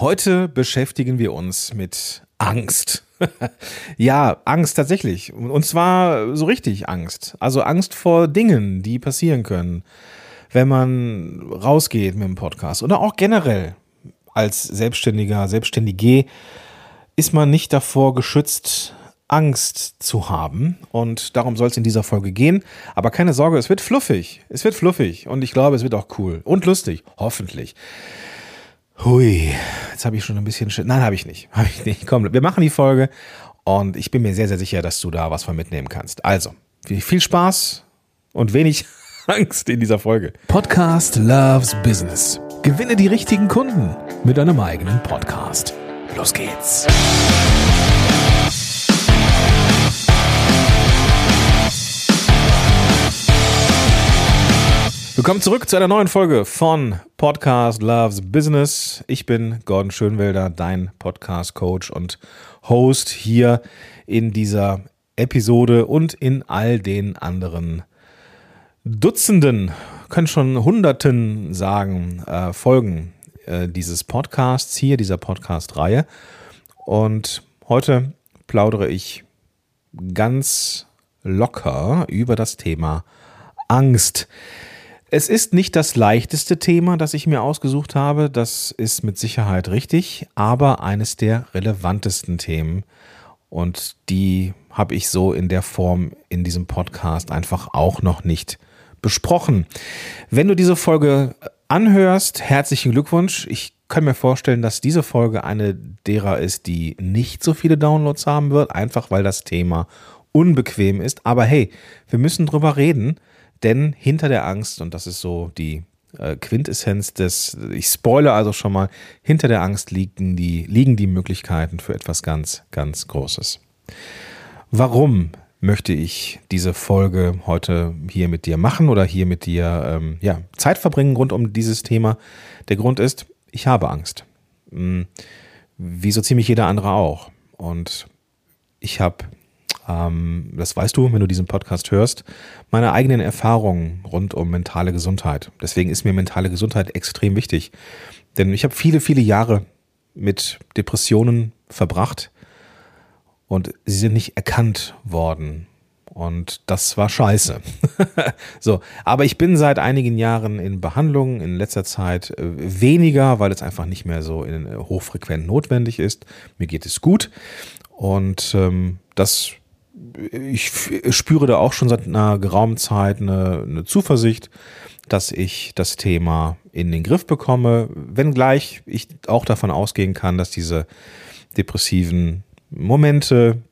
Heute beschäftigen wir uns mit Angst. ja, Angst tatsächlich. Und zwar so richtig Angst. Also Angst vor Dingen, die passieren können, wenn man rausgeht mit dem Podcast. Oder auch generell als Selbstständiger, Selbstständige ist man nicht davor geschützt, Angst zu haben. Und darum soll es in dieser Folge gehen. Aber keine Sorge, es wird fluffig. Es wird fluffig. Und ich glaube, es wird auch cool. Und lustig. Hoffentlich. Hui, jetzt habe ich schon ein bisschen. Nein, habe ich nicht. Habe ich nicht. Komm, wir machen die Folge und ich bin mir sehr, sehr sicher, dass du da was von mitnehmen kannst. Also, viel Spaß und wenig Angst in dieser Folge. Podcast Loves Business. Gewinne die richtigen Kunden mit deinem eigenen Podcast. Los geht's. Willkommen zurück zu einer neuen Folge von Podcast Loves Business. Ich bin Gordon Schönwelder, dein Podcast Coach und Host hier in dieser Episode und in all den anderen Dutzenden, können schon Hunderten sagen, äh, Folgen äh, dieses Podcasts hier, dieser Podcast-Reihe. Und heute plaudere ich ganz locker über das Thema Angst. Es ist nicht das leichteste Thema, das ich mir ausgesucht habe, das ist mit Sicherheit richtig, aber eines der relevantesten Themen. Und die habe ich so in der Form in diesem Podcast einfach auch noch nicht besprochen. Wenn du diese Folge anhörst, herzlichen Glückwunsch. Ich kann mir vorstellen, dass diese Folge eine derer ist, die nicht so viele Downloads haben wird, einfach weil das Thema unbequem ist. Aber hey, wir müssen drüber reden denn hinter der Angst, und das ist so die äh, Quintessenz des, ich spoile also schon mal, hinter der Angst liegen die, liegen die Möglichkeiten für etwas ganz, ganz Großes. Warum möchte ich diese Folge heute hier mit dir machen oder hier mit dir ähm, ja, Zeit verbringen rund um dieses Thema? Der Grund ist, ich habe Angst. Hm, wie so ziemlich jeder andere auch. Und ich habe ähm, das weißt du, wenn du diesen Podcast hörst, meine eigenen Erfahrungen rund um mentale Gesundheit. Deswegen ist mir mentale Gesundheit extrem wichtig. Denn ich habe viele, viele Jahre mit Depressionen verbracht und sie sind nicht erkannt worden. Und das war scheiße. so, aber ich bin seit einigen Jahren in Behandlung, in letzter Zeit äh, weniger, weil es einfach nicht mehr so in, äh, hochfrequent notwendig ist. Mir geht es gut. Und ähm, das ich spüre da auch schon seit einer geraumen Zeit eine, eine Zuversicht, dass ich das Thema in den Griff bekomme, wenngleich ich auch davon ausgehen kann, dass diese depressiven Momente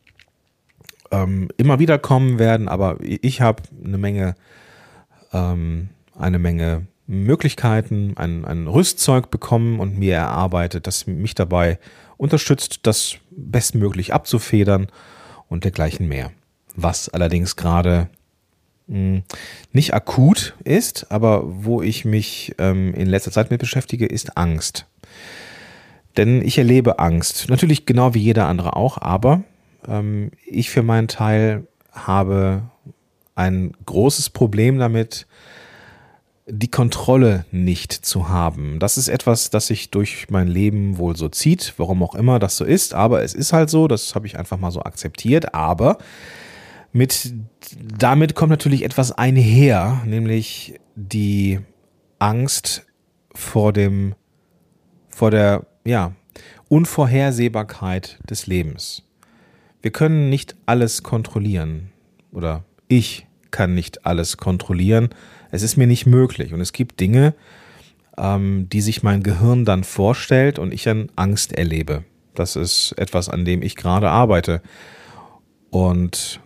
ähm, immer wieder kommen werden, aber ich habe eine Menge, ähm, eine Menge Möglichkeiten, ein, ein Rüstzeug bekommen und mir erarbeitet, das mich dabei unterstützt, das bestmöglich abzufedern und dergleichen mehr. Was allerdings gerade hm, nicht akut ist, aber wo ich mich ähm, in letzter Zeit mit beschäftige, ist Angst. Denn ich erlebe Angst. Natürlich genau wie jeder andere auch, aber ähm, ich für meinen Teil habe ein großes Problem damit, die Kontrolle nicht zu haben. Das ist etwas, das sich durch mein Leben wohl so zieht, warum auch immer das so ist, aber es ist halt so, das habe ich einfach mal so akzeptiert, aber mit damit kommt natürlich etwas einher, nämlich die Angst vor dem vor der ja, Unvorhersehbarkeit des Lebens. Wir können nicht alles kontrollieren oder ich kann nicht alles kontrollieren es ist mir nicht möglich. Und es gibt Dinge, ähm, die sich mein Gehirn dann vorstellt und ich dann Angst erlebe. Das ist etwas, an dem ich gerade arbeite. Und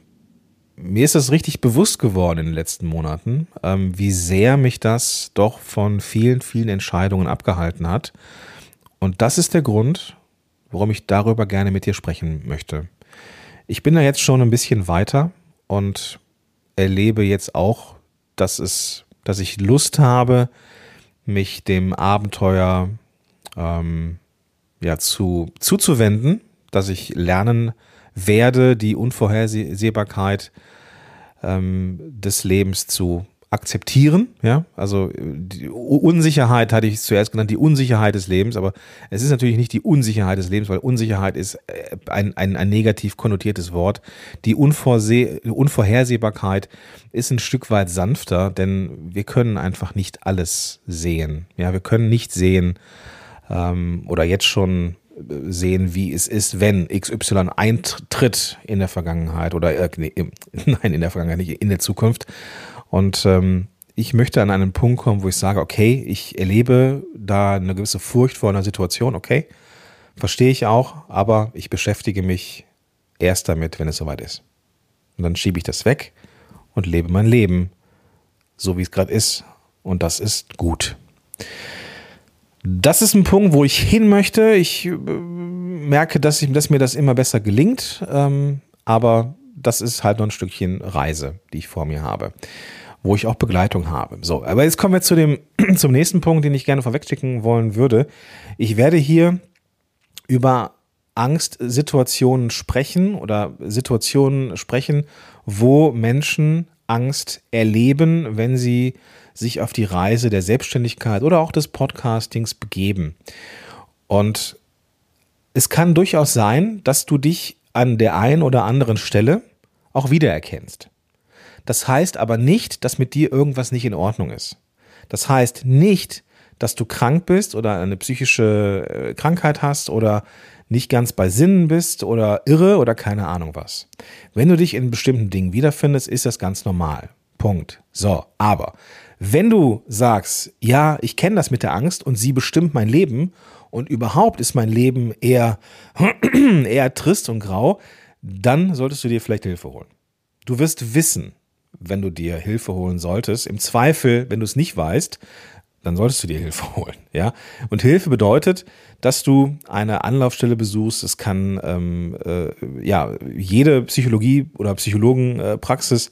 mir ist es richtig bewusst geworden in den letzten Monaten, ähm, wie sehr mich das doch von vielen, vielen Entscheidungen abgehalten hat. Und das ist der Grund, warum ich darüber gerne mit dir sprechen möchte. Ich bin da jetzt schon ein bisschen weiter und erlebe jetzt auch dass es, dass ich Lust habe, mich dem Abenteuer ähm, ja, zu, zuzuwenden, dass ich lernen werde, die Unvorhersehbarkeit ähm, des Lebens zu akzeptieren, ja, also die Unsicherheit hatte ich zuerst genannt, die Unsicherheit des Lebens, aber es ist natürlich nicht die Unsicherheit des Lebens, weil Unsicherheit ist äh, ein, ein, ein negativ konnotiertes Wort. Die Unvorseh Unvorhersehbarkeit ist ein Stück weit sanfter, denn wir können einfach nicht alles sehen, ja, wir können nicht sehen ähm, oder jetzt schon sehen, wie es ist, wenn XY eintritt in der Vergangenheit oder äh, nee, nein, in der Vergangenheit, nicht in der Zukunft. Und ähm, ich möchte an einen Punkt kommen, wo ich sage, okay, ich erlebe da eine gewisse Furcht vor einer Situation, okay, verstehe ich auch, aber ich beschäftige mich erst damit, wenn es soweit ist. Und dann schiebe ich das weg und lebe mein Leben, so wie es gerade ist. Und das ist gut. Das ist ein Punkt, wo ich hin möchte. Ich äh, merke, dass, ich, dass mir das immer besser gelingt, ähm, aber das ist halt noch ein Stückchen Reise, die ich vor mir habe, wo ich auch Begleitung habe. So, aber jetzt kommen wir zu dem, zum nächsten Punkt, den ich gerne vorwegschicken wollen würde. Ich werde hier über Angstsituationen sprechen oder Situationen sprechen, wo Menschen Angst erleben, wenn sie sich auf die Reise der Selbstständigkeit oder auch des Podcastings begeben. Und es kann durchaus sein, dass du dich an der einen oder anderen Stelle auch wiedererkennst. Das heißt aber nicht, dass mit dir irgendwas nicht in Ordnung ist. Das heißt nicht, dass du krank bist oder eine psychische äh, Krankheit hast oder nicht ganz bei Sinnen bist oder irre oder keine Ahnung was. Wenn du dich in bestimmten Dingen wiederfindest, ist das ganz normal. Punkt. So, aber wenn du sagst, ja, ich kenne das mit der Angst und sie bestimmt mein Leben und überhaupt ist mein Leben eher, eher trist und grau, dann solltest du dir vielleicht Hilfe holen. Du wirst wissen, wenn du dir Hilfe holen solltest. Im Zweifel, wenn du es nicht weißt, dann solltest du dir Hilfe holen. Ja? Und Hilfe bedeutet, dass du eine Anlaufstelle besuchst. Es kann ähm, äh, ja jede Psychologie oder Psychologenpraxis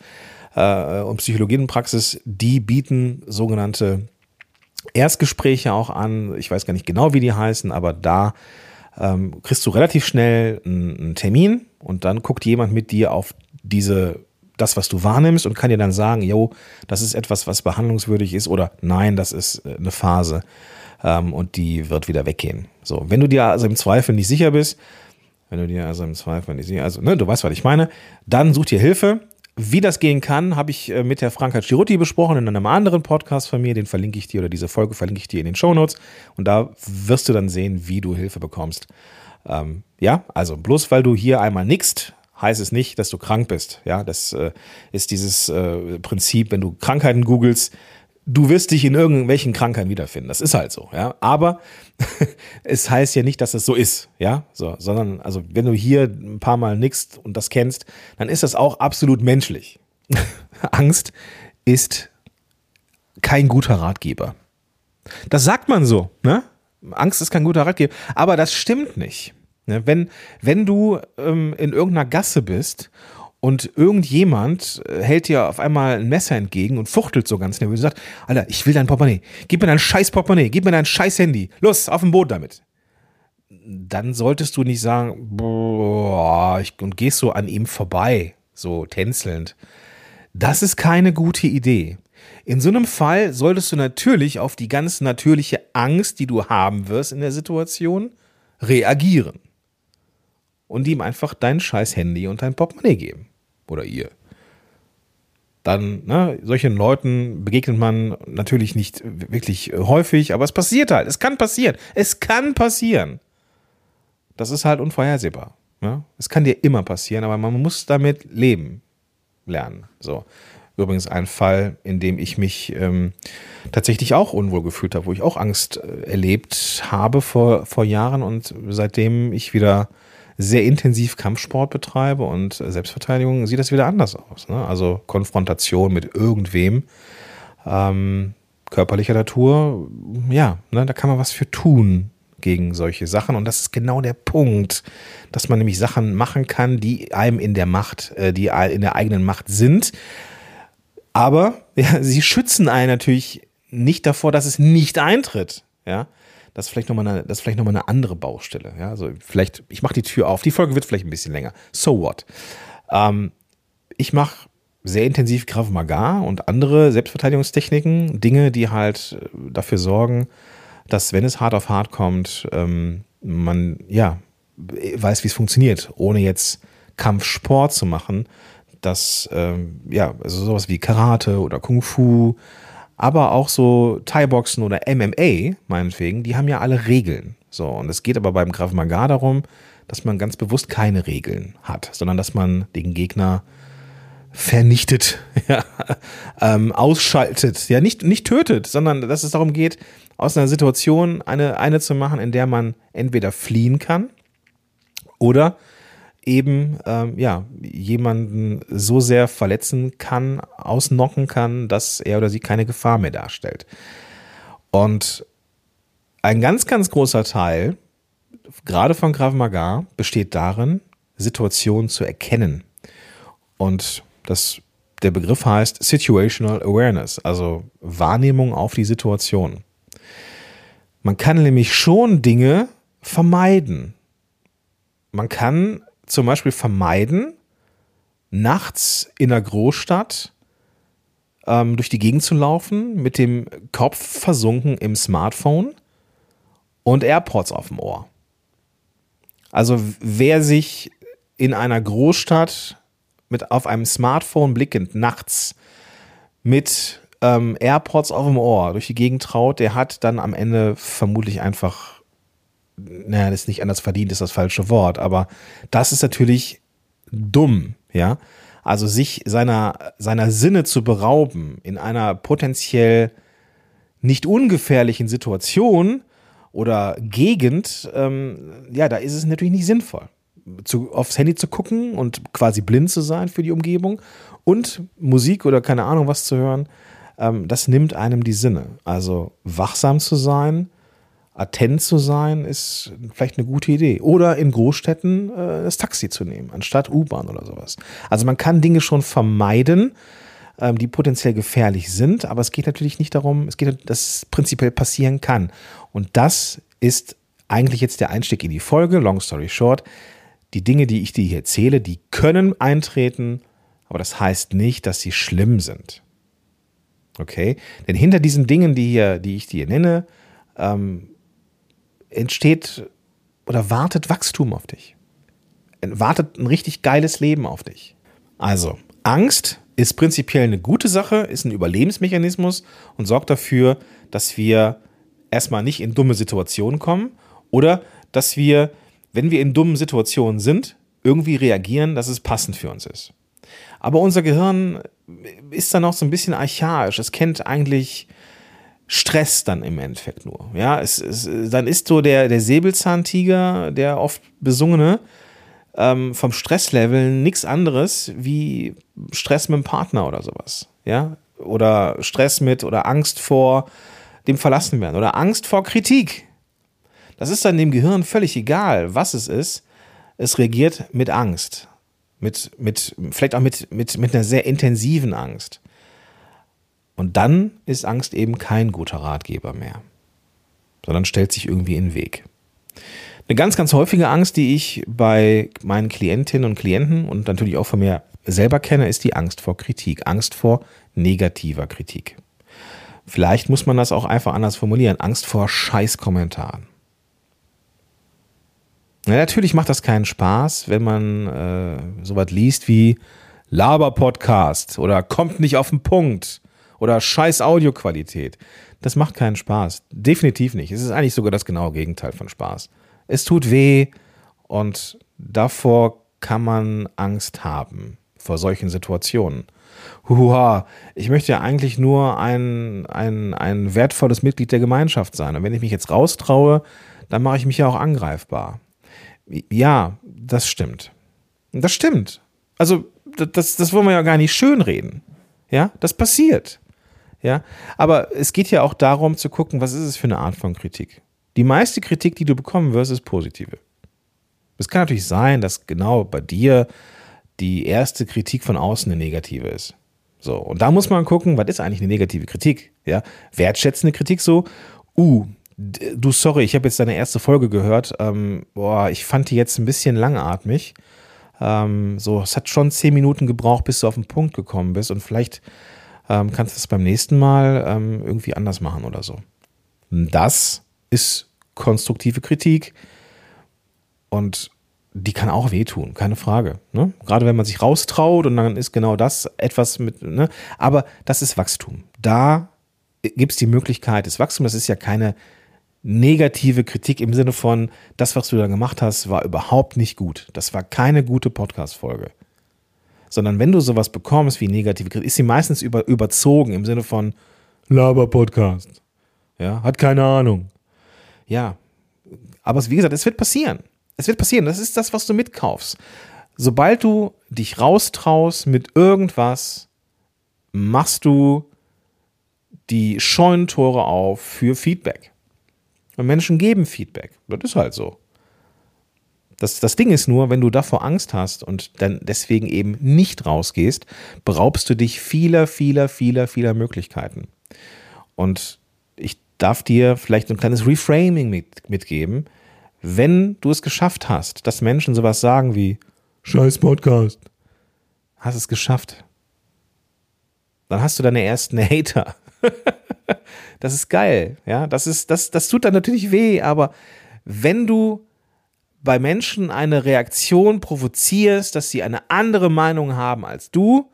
äh, und Psychologienpraxis, die bieten sogenannte Erstgespräche auch an. Ich weiß gar nicht genau, wie die heißen, aber da ähm, kriegst du relativ schnell einen, einen Termin und dann guckt jemand mit dir auf diese das, was du wahrnimmst und kann dir dann sagen, jo, das ist etwas, was behandlungswürdig ist oder nein, das ist äh, eine Phase ähm, und die wird wieder weggehen. So, wenn du dir also im Zweifel nicht sicher bist, wenn du dir also im Zweifel nicht sicher, also ne, du weißt, was ich meine, dann such dir Hilfe. Wie das gehen kann, habe ich äh, mit der Franka Cirutti besprochen in einem anderen Podcast von mir. Den verlinke ich dir oder diese Folge verlinke ich dir in den Show Notes. Und da wirst du dann sehen, wie du Hilfe bekommst. Ähm, ja, also bloß weil du hier einmal nickst, heißt es nicht, dass du krank bist. Ja, das äh, ist dieses äh, Prinzip, wenn du Krankheiten googelst, du wirst dich in irgendwelchen Krankheiten wiederfinden. Das ist halt so, ja. Aber es heißt ja nicht, dass es so ist, ja. So, sondern, also, wenn du hier ein paar Mal nickst und das kennst, dann ist das auch absolut menschlich. Angst ist kein guter Ratgeber. Das sagt man so, ne? Angst ist kein guter Ratgeber. Aber das stimmt nicht. Ne? Wenn, wenn du ähm, in irgendeiner Gasse bist und irgendjemand äh, hält dir auf einmal ein Messer entgegen und fuchtelt so ganz nervös und sagt, Alter, ich will dein Portemonnaie. Gib mir dein scheiß Portemonnaie, gib mir dein scheiß Handy. Los, auf den Boden damit. Dann solltest du nicht sagen, boah, ich, und gehst so an ihm vorbei, so tänzelnd. Das ist keine gute Idee. In so einem Fall solltest du natürlich auf die ganz natürliche Angst, die du haben wirst in der Situation, reagieren. Und ihm einfach dein scheiß Handy und dein Portemonnaie geben oder ihr. Dann, ne, solchen Leuten begegnet man natürlich nicht wirklich häufig, aber es passiert halt. Es kann passieren. Es kann passieren. Das ist halt unvorhersehbar. Ne? Es kann dir immer passieren, aber man muss damit leben lernen. So. Übrigens ein Fall, in dem ich mich ähm, tatsächlich auch unwohl gefühlt habe, wo ich auch Angst äh, erlebt habe vor, vor Jahren und seitdem ich wieder sehr intensiv Kampfsport betreibe und Selbstverteidigung, sieht das wieder anders aus. Ne? Also Konfrontation mit irgendwem ähm, körperlicher Natur, ja, ne, da kann man was für tun gegen solche Sachen. Und das ist genau der Punkt, dass man nämlich Sachen machen kann, die einem in der Macht, äh, die in der eigenen Macht sind. Aber ja, sie schützen einen natürlich nicht davor, dass es nicht eintritt. Ja, das ist vielleicht nochmal eine, noch eine andere Baustelle. Ja, also vielleicht, ich mache die Tür auf. Die Folge wird vielleicht ein bisschen länger. So what? Ähm, ich mache sehr intensiv Krav Maga und andere Selbstverteidigungstechniken, Dinge, die halt äh, dafür sorgen, dass wenn es hart auf hart kommt, ähm, man ja weiß, wie es funktioniert, ohne jetzt Kampfsport zu machen. Das ähm, ja also sowas wie Karate oder Kung Fu, aber auch so Thai-Boxen oder MMA meinetwegen, die haben ja alle Regeln. So und es geht aber beim Krav Maga darum, dass man ganz bewusst keine Regeln hat, sondern dass man den Gegner vernichtet, ja, ähm, ausschaltet, ja, nicht, nicht tötet, sondern dass es darum geht, aus einer Situation eine, eine zu machen, in der man entweder fliehen kann oder eben ähm, ja, jemanden so sehr verletzen kann, ausnocken kann, dass er oder sie keine Gefahr mehr darstellt. Und ein ganz, ganz großer Teil, gerade von Krav Maga, besteht darin, Situationen zu erkennen. Und das, der Begriff heißt Situational Awareness, also Wahrnehmung auf die Situation. Man kann nämlich schon Dinge vermeiden. Man kann zum Beispiel vermeiden, nachts in einer Großstadt ähm, durch die Gegend zu laufen, mit dem Kopf versunken im Smartphone und AirPods auf dem Ohr. Also wer sich in einer Großstadt mit auf einem Smartphone blickend nachts mit ähm, AirPods auf dem Ohr durch die Gegend traut, der hat dann am Ende vermutlich einfach, naja, das ist nicht anders verdient, ist das falsche Wort, aber das ist natürlich dumm, ja. Also sich seiner, seiner Sinne zu berauben in einer potenziell nicht ungefährlichen Situation oder Gegend, ähm, ja, da ist es natürlich nicht sinnvoll zu, aufs Handy zu gucken und quasi blind zu sein für die Umgebung und Musik oder keine Ahnung was zu hören, ähm, das nimmt einem die Sinne. Also wachsam zu sein, attent zu sein, ist vielleicht eine gute Idee. Oder in Großstädten äh, das Taxi zu nehmen, anstatt U-Bahn oder sowas. Also man kann Dinge schon vermeiden, ähm, die potenziell gefährlich sind, aber es geht natürlich nicht darum, es geht, dass es prinzipiell passieren kann. Und das ist eigentlich jetzt der Einstieg in die Folge, long story short die Dinge, die ich dir hier erzähle, die können eintreten, aber das heißt nicht, dass sie schlimm sind. Okay? Denn hinter diesen Dingen, die, hier, die ich dir nenne, ähm, entsteht oder wartet Wachstum auf dich. Wartet ein richtig geiles Leben auf dich. Also, Angst ist prinzipiell eine gute Sache, ist ein Überlebensmechanismus und sorgt dafür, dass wir erstmal nicht in dumme Situationen kommen oder dass wir wenn wir in dummen Situationen sind, irgendwie reagieren, dass es passend für uns ist. Aber unser Gehirn ist dann auch so ein bisschen archaisch. Es kennt eigentlich Stress dann im Endeffekt nur. Ja, es, es, dann ist so der, der Säbelzahntiger, der oft besungene, ähm, vom Stresslevel nichts anderes wie Stress mit dem Partner oder sowas. Ja, oder Stress mit oder Angst vor dem Verlassenwerden oder Angst vor Kritik. Das ist dann dem Gehirn völlig egal, was es ist. Es reagiert mit Angst. Mit, mit, vielleicht auch mit, mit, mit einer sehr intensiven Angst. Und dann ist Angst eben kein guter Ratgeber mehr, sondern stellt sich irgendwie in den Weg. Eine ganz, ganz häufige Angst, die ich bei meinen Klientinnen und Klienten und natürlich auch von mir selber kenne, ist die Angst vor Kritik, Angst vor negativer Kritik. Vielleicht muss man das auch einfach anders formulieren, Angst vor Scheißkommentaren. Ja, natürlich macht das keinen Spaß, wenn man äh, sowas liest wie Laber-Podcast oder kommt nicht auf den Punkt oder scheiß Audioqualität. Das macht keinen Spaß. Definitiv nicht. Es ist eigentlich sogar das genaue Gegenteil von Spaß. Es tut weh und davor kann man Angst haben, vor solchen Situationen. Huha, ich möchte ja eigentlich nur ein, ein, ein wertvolles Mitglied der Gemeinschaft sein. Und wenn ich mich jetzt raustraue, dann mache ich mich ja auch angreifbar. Ja, das stimmt. Das stimmt. Also, das, das wollen wir ja gar nicht schönreden. Ja, das passiert. Ja, aber es geht ja auch darum zu gucken, was ist es für eine Art von Kritik. Die meiste Kritik, die du bekommen wirst, ist positive. Es kann natürlich sein, dass genau bei dir die erste Kritik von außen eine negative ist. So, und da muss man gucken, was ist eigentlich eine negative Kritik? Ja, wertschätzende Kritik so, uh, Du, sorry, ich habe jetzt deine erste Folge gehört. Ähm, boah, ich fand die jetzt ein bisschen langatmig. Ähm, so, es hat schon zehn Minuten gebraucht, bis du auf den Punkt gekommen bist und vielleicht ähm, kannst du es beim nächsten Mal ähm, irgendwie anders machen oder so. Das ist konstruktive Kritik und die kann auch wehtun, keine Frage. Ne? Gerade wenn man sich raustraut und dann ist genau das etwas mit, ne? aber das ist Wachstum. Da gibt es die Möglichkeit des Wachstums. Das ist ja keine negative Kritik im Sinne von, das, was du da gemacht hast, war überhaupt nicht gut. Das war keine gute Podcast-Folge. Sondern wenn du sowas bekommst wie negative Kritik, ist sie meistens über, überzogen im Sinne von Laber-Podcast. Ja, hat keine Ahnung. Ja, aber wie gesagt, es wird passieren. Es wird passieren. Das ist das, was du mitkaufst. Sobald du dich raustraust mit irgendwas, machst du die Scheunentore auf für Feedback. Und Menschen geben Feedback. Das ist halt so. Das, das Ding ist nur, wenn du davor Angst hast und dann deswegen eben nicht rausgehst, beraubst du dich vieler, vieler, vieler, vieler Möglichkeiten. Und ich darf dir vielleicht ein kleines Reframing mit, mitgeben wenn du es geschafft hast, dass Menschen sowas sagen wie Scheiß Podcast, hast es geschafft. Dann hast du deine ersten Hater. das ist geil, ja. Das ist, das, das tut dann natürlich weh, aber wenn du bei Menschen eine Reaktion provozierst, dass sie eine andere Meinung haben als du,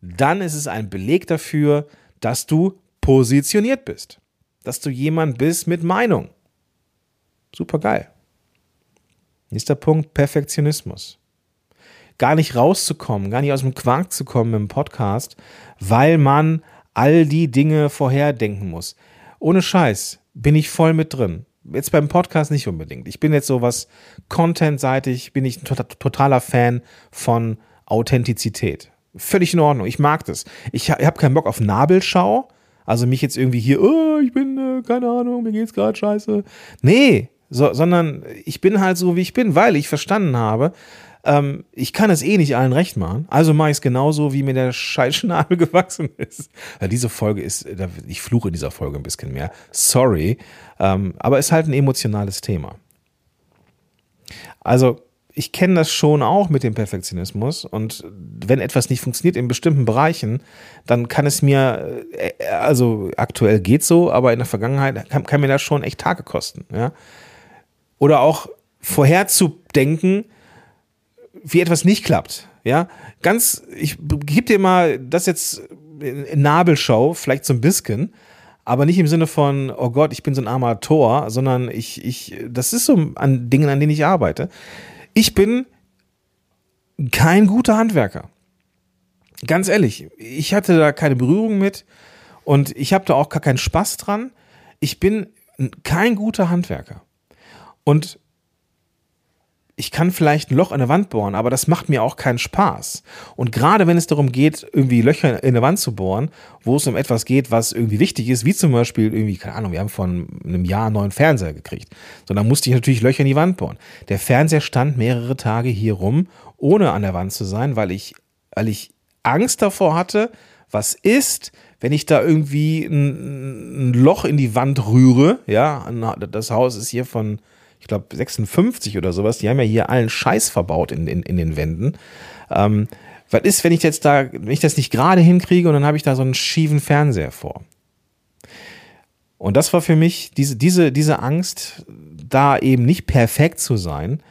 dann ist es ein Beleg dafür, dass du positioniert bist. Dass du jemand bist mit Meinung. Super geil. Nächster Punkt, Perfektionismus. Gar nicht rauszukommen, gar nicht aus dem Quark zu kommen im Podcast, weil man all die Dinge vorherdenken muss. Ohne Scheiß bin ich voll mit drin. Jetzt beim Podcast nicht unbedingt. Ich bin jetzt sowas contentseitig, bin ich ein totaler Fan von Authentizität. Völlig in Ordnung. Ich mag das. Ich habe keinen Bock auf Nabelschau. Also mich jetzt irgendwie hier, oh, ich bin, äh, keine Ahnung, mir geht's gerade scheiße. Nee, so, sondern ich bin halt so, wie ich bin, weil ich verstanden habe, ähm, ich kann es eh nicht allen recht machen. Also mache ich es genauso, wie mir der Scheißschnabel gewachsen ist. Ja, diese Folge ist, ich fluche in dieser Folge ein bisschen mehr. Sorry. Ähm, aber ist halt ein emotionales Thema. Also, ich kenne das schon auch mit dem Perfektionismus und wenn etwas nicht funktioniert in bestimmten Bereichen, dann kann es mir, äh, also aktuell geht so, aber in der Vergangenheit kann, kann mir das schon echt Tage kosten. Ja? oder auch vorherzudenken, wie etwas nicht klappt. Ja, ganz, ich gebe dir mal das jetzt in Nabelschau, vielleicht so ein bisschen, aber nicht im Sinne von, oh Gott, ich bin so ein armer Tor, sondern ich, ich, das ist so an Dingen, an denen ich arbeite. Ich bin kein guter Handwerker. Ganz ehrlich, ich hatte da keine Berührung mit und ich habe da auch gar keinen Spaß dran. Ich bin kein guter Handwerker. Und ich kann vielleicht ein Loch in der Wand bohren, aber das macht mir auch keinen Spaß. Und gerade wenn es darum geht, irgendwie Löcher in der Wand zu bohren, wo es um etwas geht, was irgendwie wichtig ist, wie zum Beispiel irgendwie, keine Ahnung, wir haben vor einem Jahr einen neuen Fernseher gekriegt. So, dann musste ich natürlich Löcher in die Wand bohren. Der Fernseher stand mehrere Tage hier rum, ohne an der Wand zu sein, weil ich, weil ich Angst davor hatte, was ist, wenn ich da irgendwie ein, ein Loch in die Wand rühre, ja, das Haus ist hier von, ich glaube 56 oder sowas, die haben ja hier allen Scheiß verbaut in, in, in den Wänden. Ähm, was ist, wenn ich jetzt da, wenn ich das nicht gerade hinkriege und dann habe ich da so einen schiefen Fernseher vor? Und das war für mich diese, diese, diese Angst, da eben nicht perfekt zu sein,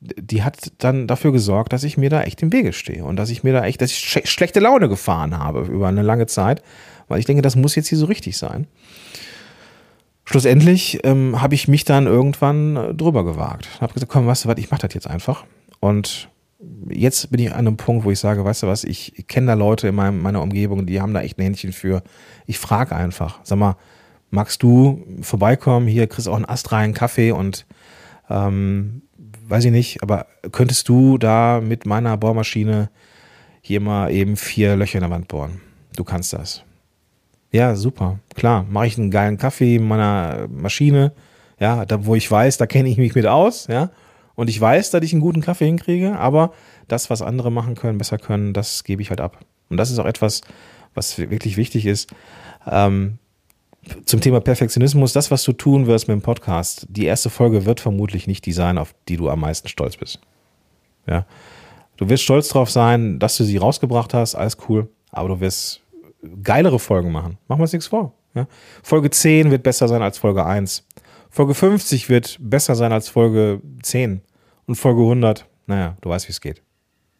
die hat dann dafür gesorgt, dass ich mir da echt im Wege stehe und dass ich mir da echt, dass ich schlechte Laune gefahren habe über eine lange Zeit, weil ich denke, das muss jetzt hier so richtig sein schlussendlich ähm, habe ich mich dann irgendwann äh, drüber gewagt. Habe gesagt, komm, weißt du was, ich mache das jetzt einfach. Und jetzt bin ich an einem Punkt, wo ich sage, weißt du was, ich, kenne da Leute in meinem, meiner Umgebung, die haben da echt ein Händchen für. Ich frage einfach, sag mal, magst du vorbeikommen? Hier kriegst du auch einen astreinen Kaffee und ähm, weiß ich nicht, aber könntest du da mit meiner Bohrmaschine hier mal eben vier Löcher in der Wand bohren? Du kannst das. Ja, super. Klar, mache ich einen geilen Kaffee in meiner Maschine, ja, da wo ich weiß, da kenne ich mich mit aus, ja. Und ich weiß, dass ich einen guten Kaffee hinkriege, aber das, was andere machen können, besser können, das gebe ich halt ab. Und das ist auch etwas, was wirklich wichtig ist. Ähm, zum Thema Perfektionismus, das, was du tun wirst mit dem Podcast, die erste Folge wird vermutlich nicht die sein, auf die du am meisten stolz bist. Ja. Du wirst stolz drauf sein, dass du sie rausgebracht hast, alles cool, aber du wirst geilere Folgen machen. Machen wir uns nichts vor. Ja? Folge 10 wird besser sein als Folge 1. Folge 50 wird besser sein als Folge 10. Und Folge 100, naja, du weißt, wie es geht.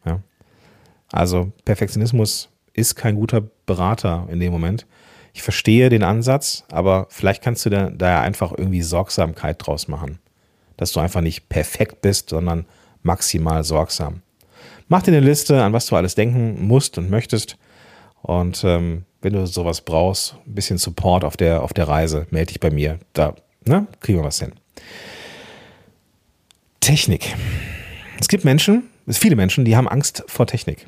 Ja? Also Perfektionismus ist kein guter Berater in dem Moment. Ich verstehe den Ansatz, aber vielleicht kannst du da, ja einfach irgendwie Sorgsamkeit draus machen. Dass du einfach nicht perfekt bist, sondern maximal sorgsam. Mach dir eine Liste, an was du alles denken musst und möchtest. Und ähm, wenn du sowas brauchst, ein bisschen Support auf der, auf der Reise, melde dich bei mir. Da ne, kriegen wir was hin. Technik. Es gibt Menschen, es viele Menschen, die haben Angst vor Technik.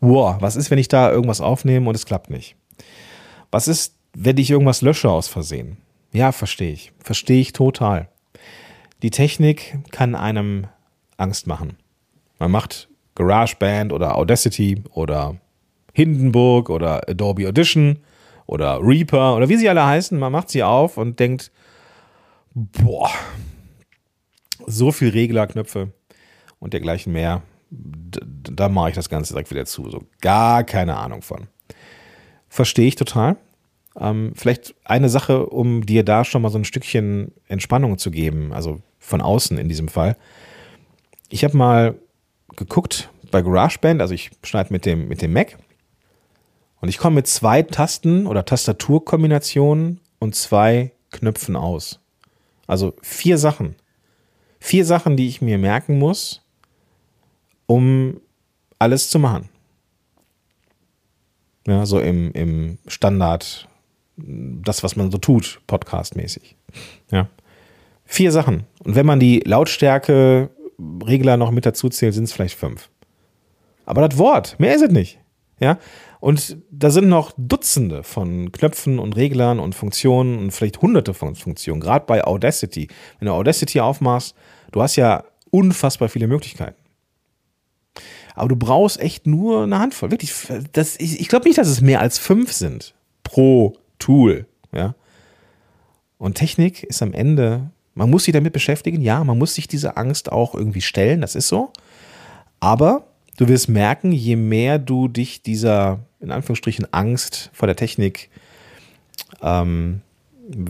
Wow, was ist, wenn ich da irgendwas aufnehme und es klappt nicht? Was ist, wenn ich irgendwas lösche aus Versehen? Ja, verstehe ich. Verstehe ich total. Die Technik kann einem Angst machen. Man macht GarageBand oder Audacity oder Hindenburg oder Adobe Audition oder Reaper oder wie sie alle heißen. Man macht sie auf und denkt, boah, so viel Reglerknöpfe und dergleichen mehr. Da mache ich das Ganze direkt wieder zu. So gar keine Ahnung von. Verstehe ich total. Ähm, vielleicht eine Sache, um dir da schon mal so ein Stückchen Entspannung zu geben, also von außen in diesem Fall. Ich habe mal geguckt bei GarageBand, also ich schneide mit dem, mit dem Mac und ich komme mit zwei Tasten oder Tastaturkombinationen und zwei Knöpfen aus. Also vier Sachen. Vier Sachen, die ich mir merken muss, um alles zu machen. Ja, so im, im Standard, das, was man so tut, podcastmäßig. Ja. Vier Sachen. Und wenn man die Lautstärke Regler noch mit dazu zählt, sind es vielleicht fünf. Aber das Wort, mehr ist es nicht. Ja. Und da sind noch Dutzende von Knöpfen und Reglern und Funktionen und vielleicht hunderte von Funktionen, gerade bei Audacity. Wenn du Audacity aufmachst, du hast ja unfassbar viele Möglichkeiten. Aber du brauchst echt nur eine Handvoll. Wirklich, das, ich, ich glaube nicht, dass es mehr als fünf sind pro Tool. Ja? Und Technik ist am Ende, man muss sich damit beschäftigen, ja, man muss sich diese Angst auch irgendwie stellen, das ist so. Aber du wirst merken, je mehr du dich dieser, in Anführungsstrichen, Angst vor der Technik, ähm,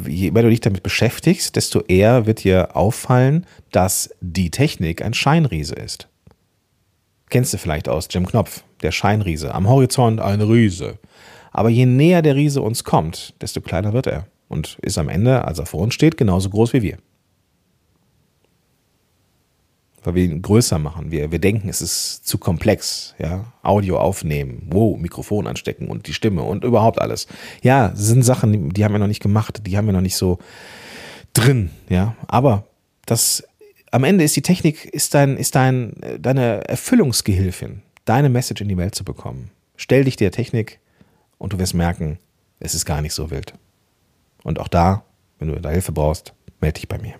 je mehr du dich damit beschäftigst, desto eher wird dir auffallen, dass die Technik ein Scheinriese ist. Kennst du vielleicht aus Jim Knopf, der Scheinriese. Am Horizont ein Riese. Aber je näher der Riese uns kommt, desto kleiner wird er und ist am Ende, als er vor uns steht, genauso groß wie wir weil wir ihn größer machen. Wir, wir denken, es ist zu komplex. Ja? Audio aufnehmen, wow, Mikrofon anstecken und die Stimme und überhaupt alles. Ja, sind Sachen, die haben wir noch nicht gemacht, die haben wir noch nicht so drin. Ja, aber das am Ende ist die Technik, ist dein, ist dein, deine Erfüllungsgehilfin, deine Message in die Welt zu bekommen. Stell dich der Technik und du wirst merken, es ist gar nicht so wild. Und auch da, wenn du da Hilfe brauchst, melde dich bei mir.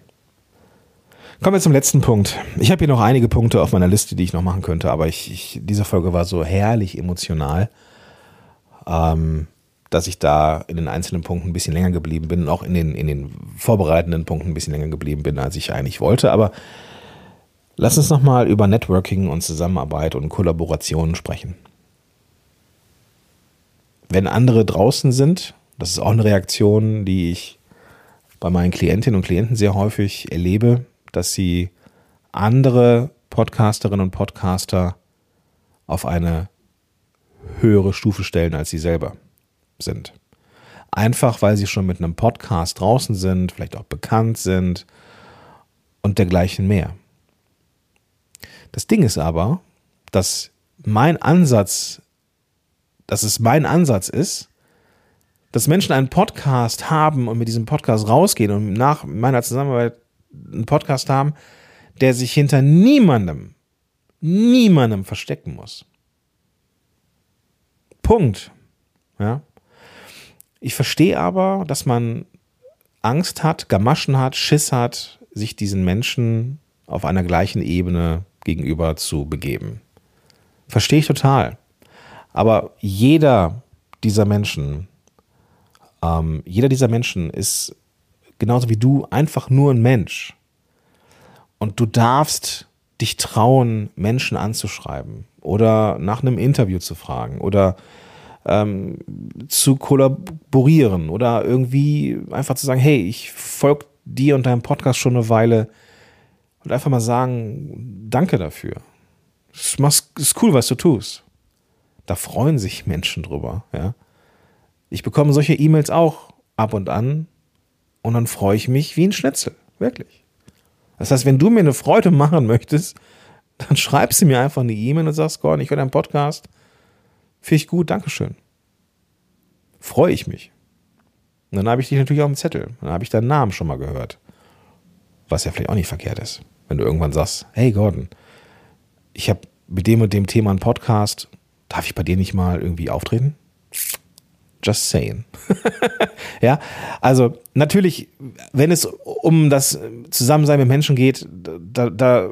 Kommen wir zum letzten Punkt. Ich habe hier noch einige Punkte auf meiner Liste, die ich noch machen könnte, aber ich, ich diese Folge war so herrlich emotional, ähm, dass ich da in den einzelnen Punkten ein bisschen länger geblieben bin und auch in den, in den vorbereitenden Punkten ein bisschen länger geblieben bin, als ich eigentlich wollte. Aber lass uns nochmal über Networking und Zusammenarbeit und Kollaborationen sprechen. Wenn andere draußen sind, das ist auch eine Reaktion, die ich bei meinen Klientinnen und Klienten sehr häufig erlebe, dass sie andere Podcasterinnen und Podcaster auf eine höhere Stufe stellen, als sie selber sind. Einfach weil sie schon mit einem Podcast draußen sind, vielleicht auch bekannt sind und dergleichen mehr. Das Ding ist aber, dass mein Ansatz, dass es mein Ansatz ist, dass Menschen einen Podcast haben und mit diesem Podcast rausgehen und nach meiner Zusammenarbeit einen Podcast haben, der sich hinter niemandem, niemandem verstecken muss. Punkt. Ja. Ich verstehe aber, dass man Angst hat, Gamaschen hat, Schiss hat, sich diesen Menschen auf einer gleichen Ebene gegenüber zu begeben. Verstehe ich total. Aber jeder dieser Menschen, ähm, jeder dieser Menschen ist genauso wie du, einfach nur ein Mensch. Und du darfst dich trauen, Menschen anzuschreiben oder nach einem Interview zu fragen oder ähm, zu kollaborieren oder irgendwie einfach zu sagen, hey, ich folge dir und deinem Podcast schon eine Weile und einfach mal sagen, danke dafür. Das ist cool, was du tust. Da freuen sich Menschen drüber, ja. Ich bekomme solche E-Mails auch ab und an und dann freue ich mich wie ein Schnitzel, wirklich. Das heißt, wenn du mir eine Freude machen möchtest, dann schreibst du mir einfach eine E-Mail und sagst, Gordon, ich höre deinen Podcast. Finde ich gut, Dankeschön. Freue ich mich. Und dann habe ich dich natürlich auf dem Zettel. Dann habe ich deinen Namen schon mal gehört. Was ja vielleicht auch nicht verkehrt ist. Wenn du irgendwann sagst, hey Gordon, ich habe mit dem und dem Thema einen Podcast. Darf ich bei dir nicht mal irgendwie auftreten? Just saying. ja, also natürlich, wenn es um das Zusammensein mit Menschen geht, da, da,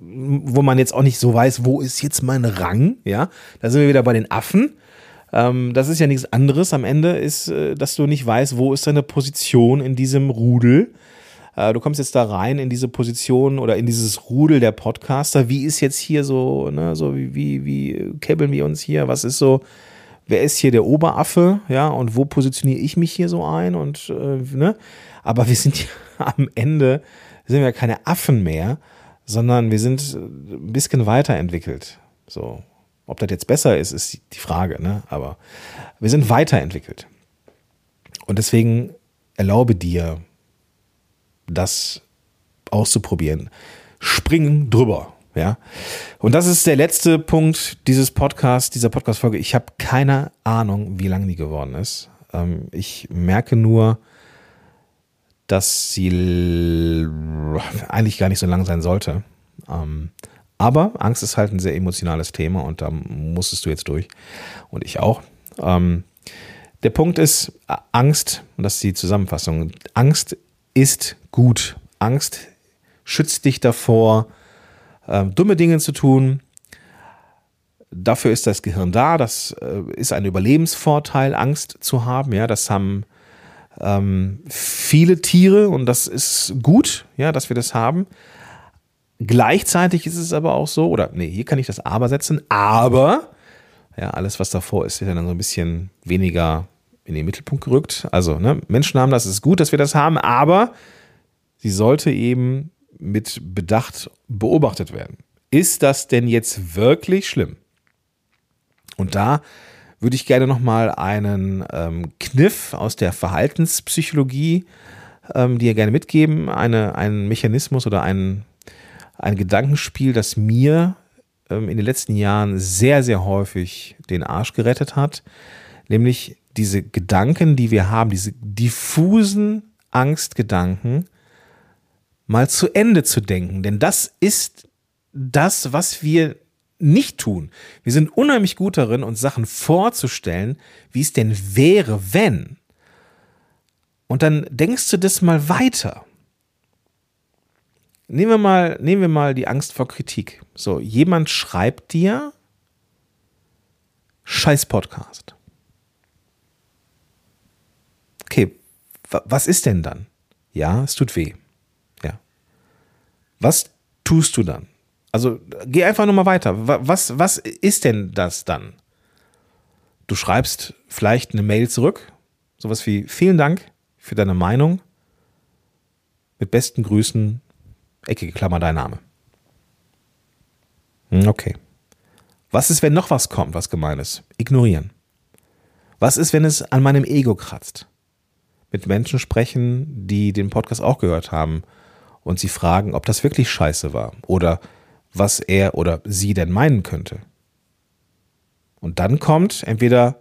wo man jetzt auch nicht so weiß, wo ist jetzt mein Rang, ja, da sind wir wieder bei den Affen. Ähm, das ist ja nichts anderes am Ende, ist, äh, dass du nicht weißt, wo ist deine Position in diesem Rudel. Äh, du kommst jetzt da rein in diese Position oder in dieses Rudel der Podcaster. Wie ist jetzt hier so, ne, so wie, wie, wie käbbeln wir uns hier? Was ist so, wer ist hier der Oberaffe, ja, und wo positioniere ich mich hier so ein und äh, ne? Aber wir sind ja am Ende sind wir keine Affen mehr, sondern wir sind ein bisschen weiterentwickelt. So, ob das jetzt besser ist, ist die Frage, ne? Aber wir sind weiterentwickelt. Und deswegen erlaube dir, das auszuprobieren. Springen drüber. Ja. Und das ist der letzte Punkt dieses Podcasts, dieser Podcast-Folge. Ich habe keine Ahnung, wie lang die geworden ist. Ähm, ich merke nur, dass sie eigentlich gar nicht so lang sein sollte. Ähm, aber Angst ist halt ein sehr emotionales Thema und da musstest du jetzt durch. Und ich auch. Ähm, der Punkt ist, Angst, und das ist die Zusammenfassung, Angst ist gut. Angst schützt dich davor, äh, dumme Dinge zu tun. Dafür ist das Gehirn da. Das äh, ist ein Überlebensvorteil, Angst zu haben. Ja, das haben ähm, viele Tiere und das ist gut, ja, dass wir das haben. Gleichzeitig ist es aber auch so, oder nee, hier kann ich das aber setzen, aber ja, alles, was davor ist, ist dann so ein bisschen weniger in den Mittelpunkt gerückt. Also, ne, Menschen haben das, es ist gut, dass wir das haben, aber sie sollte eben mit Bedacht beobachtet werden. Ist das denn jetzt wirklich schlimm? Und da würde ich gerne nochmal einen ähm, Kniff aus der Verhaltenspsychologie ähm, dir gerne mitgeben. Eine, einen Mechanismus oder ein, ein Gedankenspiel, das mir ähm, in den letzten Jahren sehr, sehr häufig den Arsch gerettet hat. Nämlich diese Gedanken, die wir haben, diese diffusen Angstgedanken, mal zu Ende zu denken. Denn das ist das, was wir nicht tun. Wir sind unheimlich gut darin, uns Sachen vorzustellen, wie es denn wäre, wenn. Und dann denkst du das mal weiter. Nehmen wir mal, nehmen wir mal die Angst vor Kritik. So, jemand schreibt dir Scheiß Podcast. Okay, was ist denn dann? Ja, es tut weh. Was tust du dann? Also geh einfach nochmal weiter. Was, was ist denn das dann? Du schreibst vielleicht eine Mail zurück, sowas wie vielen Dank für deine Meinung. Mit besten Grüßen, eckige Klammer, dein Name. Hm, okay. Was ist, wenn noch was kommt, was gemein ist? Ignorieren. Was ist, wenn es an meinem Ego kratzt? Mit Menschen sprechen, die den Podcast auch gehört haben und sie fragen, ob das wirklich scheiße war oder was er oder sie denn meinen könnte. Und dann kommt entweder,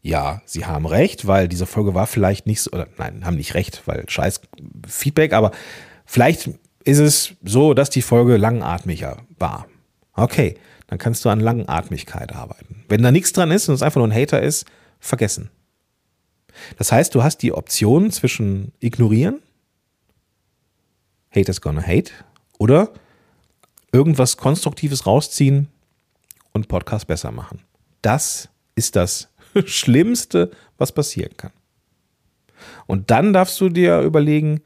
ja, sie haben recht, weil diese Folge war vielleicht nicht so, oder nein, haben nicht recht, weil scheiß Feedback, aber vielleicht ist es so, dass die Folge langatmiger war. Okay, dann kannst du an Langatmigkeit arbeiten. Wenn da nichts dran ist und es einfach nur ein Hater ist, vergessen. Das heißt, du hast die Option zwischen ignorieren Haters gonna hate. Oder irgendwas Konstruktives rausziehen und Podcast besser machen. Das ist das Schlimmste, was passieren kann. Und dann darfst du dir überlegen,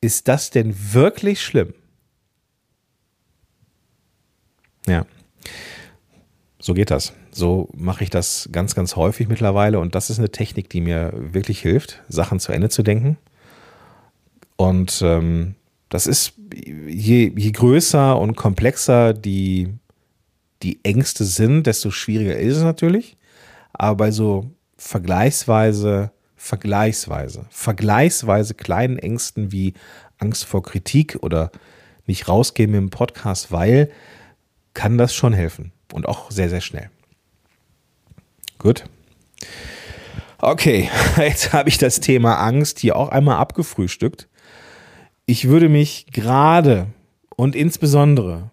ist das denn wirklich schlimm? Ja. so geht das. So mache ich das ganz, ganz häufig mittlerweile und das ist eine Technik, die mir wirklich hilft, Sachen zu Ende zu denken. Und ähm, das ist, je, je größer und komplexer die, die Ängste sind, desto schwieriger ist es natürlich. Aber bei so vergleichsweise, vergleichsweise, vergleichsweise kleinen Ängsten wie Angst vor Kritik oder nicht rausgehen mit dem Podcast, weil kann das schon helfen. Und auch sehr, sehr schnell. Gut. Okay, jetzt habe ich das Thema Angst hier auch einmal abgefrühstückt. Ich würde mich gerade und insbesondere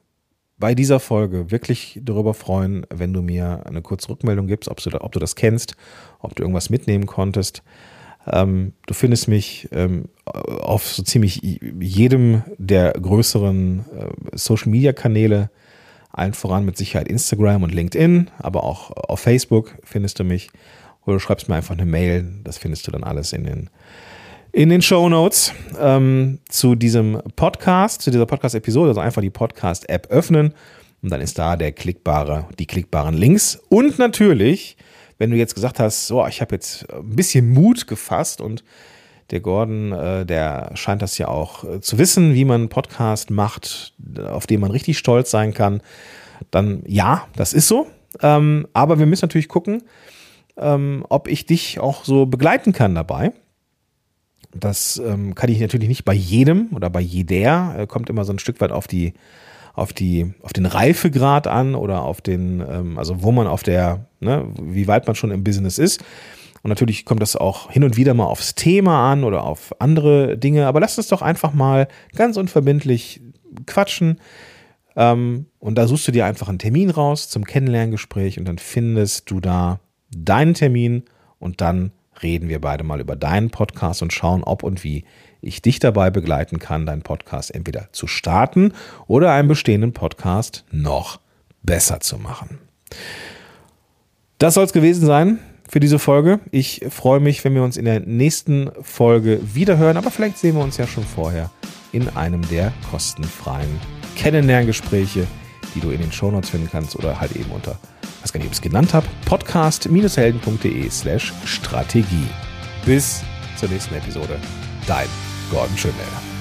bei dieser Folge wirklich darüber freuen, wenn du mir eine kurze Rückmeldung gibst, ob du, ob du das kennst, ob du irgendwas mitnehmen konntest. Ähm, du findest mich ähm, auf so ziemlich jedem der größeren äh, Social-Media-Kanäle allen voran mit Sicherheit Instagram und LinkedIn, aber auch auf Facebook findest du mich. Oder du schreibst mir einfach eine Mail, das findest du dann alles in den, in den Show Notes ähm, zu diesem Podcast, zu dieser Podcast-Episode. Also einfach die Podcast-App öffnen und dann ist da der klickbare, die klickbaren Links. Und natürlich, wenn du jetzt gesagt hast, so, ich habe jetzt ein bisschen Mut gefasst und der Gordon, äh, der scheint das ja auch äh, zu wissen, wie man einen Podcast macht, auf den man richtig stolz sein kann. Dann ja, das ist so. Ähm, aber wir müssen natürlich gucken, ähm, ob ich dich auch so begleiten kann dabei. Das ähm, kann ich natürlich nicht bei jedem oder bei jeder. Äh, kommt immer so ein Stück weit auf die, auf die, auf den Reifegrad an oder auf den, ähm, also wo man auf der, ne, wie weit man schon im Business ist. Und natürlich kommt das auch hin und wieder mal aufs Thema an oder auf andere Dinge. Aber lass uns doch einfach mal ganz unverbindlich quatschen. Ähm, und da suchst du dir einfach einen Termin raus zum Kennenlerngespräch und dann findest du da deinen Termin und dann reden wir beide mal über deinen Podcast und schauen, ob und wie ich dich dabei begleiten kann, deinen Podcast entweder zu starten oder einen bestehenden Podcast noch besser zu machen. Das soll es gewesen sein für diese Folge. Ich freue mich, wenn wir uns in der nächsten Folge wiederhören, aber vielleicht sehen wir uns ja schon vorher in einem der kostenfreien Kennenlerngespräche, die du in den Shownotes finden kannst oder halt eben unter, was gar nicht, ob ich es genannt habe, podcast-helden.de slash Strategie. Bis zur nächsten Episode. Dein Gordon Schönwälder.